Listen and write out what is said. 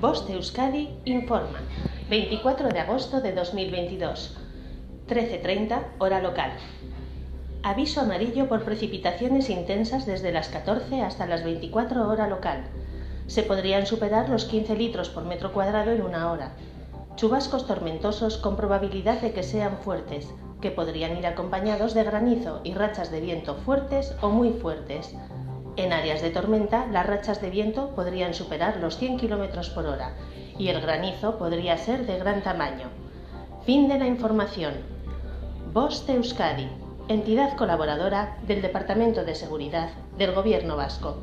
Voz Euskadi informa. 24 de agosto de 2022. 13.30 hora local. Aviso amarillo por precipitaciones intensas desde las 14 hasta las 24 hora local. Se podrían superar los 15 litros por metro cuadrado en una hora. Chubascos tormentosos con probabilidad de que sean fuertes, que podrían ir acompañados de granizo y rachas de viento fuertes o muy fuertes. En áreas de tormenta, las rachas de viento podrían superar los 100 km por hora y el granizo podría ser de gran tamaño. Fin de la información. Voz de Euskadi, entidad colaboradora del Departamento de Seguridad del Gobierno Vasco.